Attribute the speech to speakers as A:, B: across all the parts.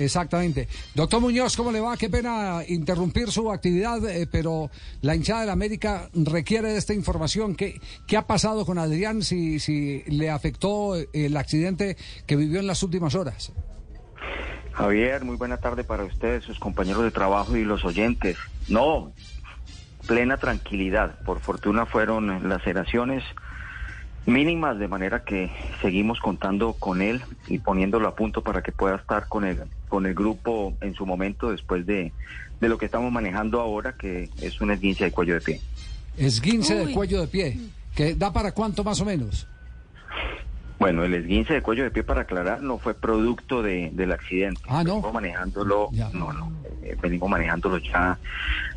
A: Exactamente. Doctor Muñoz, ¿cómo le va? Qué pena interrumpir su actividad, eh, pero la hinchada de la América requiere de esta información. ¿Qué, qué ha pasado con Adrián si, si le afectó el accidente que vivió en las últimas horas?
B: Javier, muy buena tarde para ustedes, sus compañeros de trabajo y los oyentes. No, plena tranquilidad. Por fortuna fueron laceraciones mínimas, de manera que seguimos contando con él y poniéndolo a punto para que pueda estar con el, con el grupo en su momento después de, de lo que estamos manejando ahora, que es un esguince de cuello de pie.
A: Esguince de cuello de pie, que da para cuánto más o menos.
B: Bueno, el esguince de cuello de pie, para aclarar, no fue producto de, del accidente.
A: Ah, ¿no?
B: Venimos manejándolo,
A: Ya.
B: no, no, eh, venimos manejándolo ya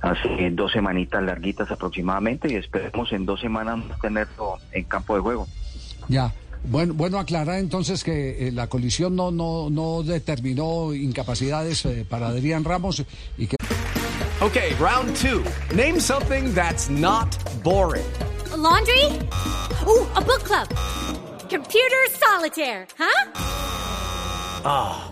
B: hace dos semanitas larguitas aproximadamente y esperemos en dos semanas tenerlo en campo de juego.
A: Ya. Bueno, bueno aclarar entonces que eh, la colisión no, no, no determinó incapacidades eh, para Adrián Ramos y que
C: Okay, round two. Name something that's not boring.
D: A laundry? Ooh, a book club. Computer solitaire, huh?
C: Ah,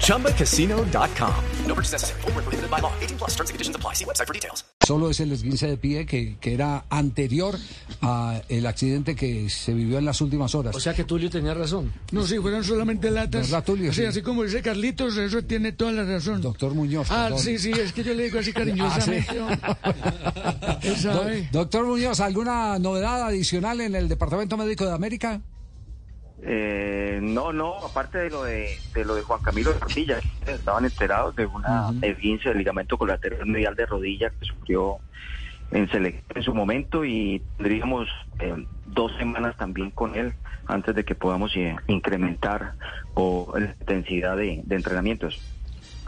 C: ChumbaCasino.com. No purchase necessary. Full prohibited by law. 18 plus terms and conditions apply. See website for details.
A: solo es el esguince de pie que, que era anterior a el accidente que se vivió en las últimas horas.
E: O sea que Tulio tenía razón.
F: No, sí, fueron solamente latas.
A: ¿Verdad, Tulio?
F: Sí,
A: Sí.
F: así como dice Carlitos, eso tiene toda la razón.
A: Doctor Muñoz.
F: Ah,
A: perdón.
F: sí, sí, es que yo le digo así cariñosamente.
A: Ah,
F: Él
A: Do- doctor Muñoz, ¿alguna novedad adicional en el Departamento Médico de América?
B: Eh, no, no, aparte de lo de, de lo de Juan Camilo Rodilla, estaban enterados de una esguince del ligamento colateral medial de rodilla que sufrió en, en su momento y tendríamos eh, dos semanas también con él antes de que podamos eh, incrementar o la intensidad de, de entrenamientos.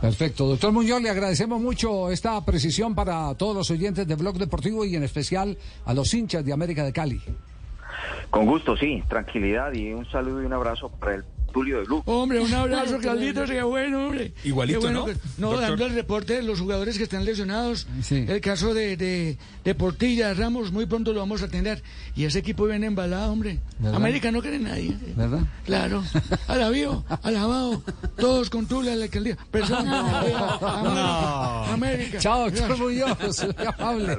A: Perfecto. Doctor Muñoz, le agradecemos mucho esta precisión para todos los oyentes de Blog Deportivo y en especial a los hinchas de América de Cali.
B: Con gusto, sí, tranquilidad y un saludo y un abrazo para el Tulio de Blue.
F: Hombre, un abrazo, Carlitos, qué bueno, hombre.
G: Igualito,
F: Qué bueno
G: ¿no?
F: que- no,
G: Doctor.
F: dando el reporte de los jugadores que están lesionados.
A: Sí.
F: El caso de, de, de Portilla, Ramos, muy pronto lo vamos a atender. Y ese equipo viene embalado, hombre.
A: ¿Verdad?
F: América no quiere nadie.
A: ¿Verdad?
F: Claro. Alabío, alabado, todos con Tula, la alcaldía. Persona, América, América.
A: Chao, doctor Muñoz. Muy amable.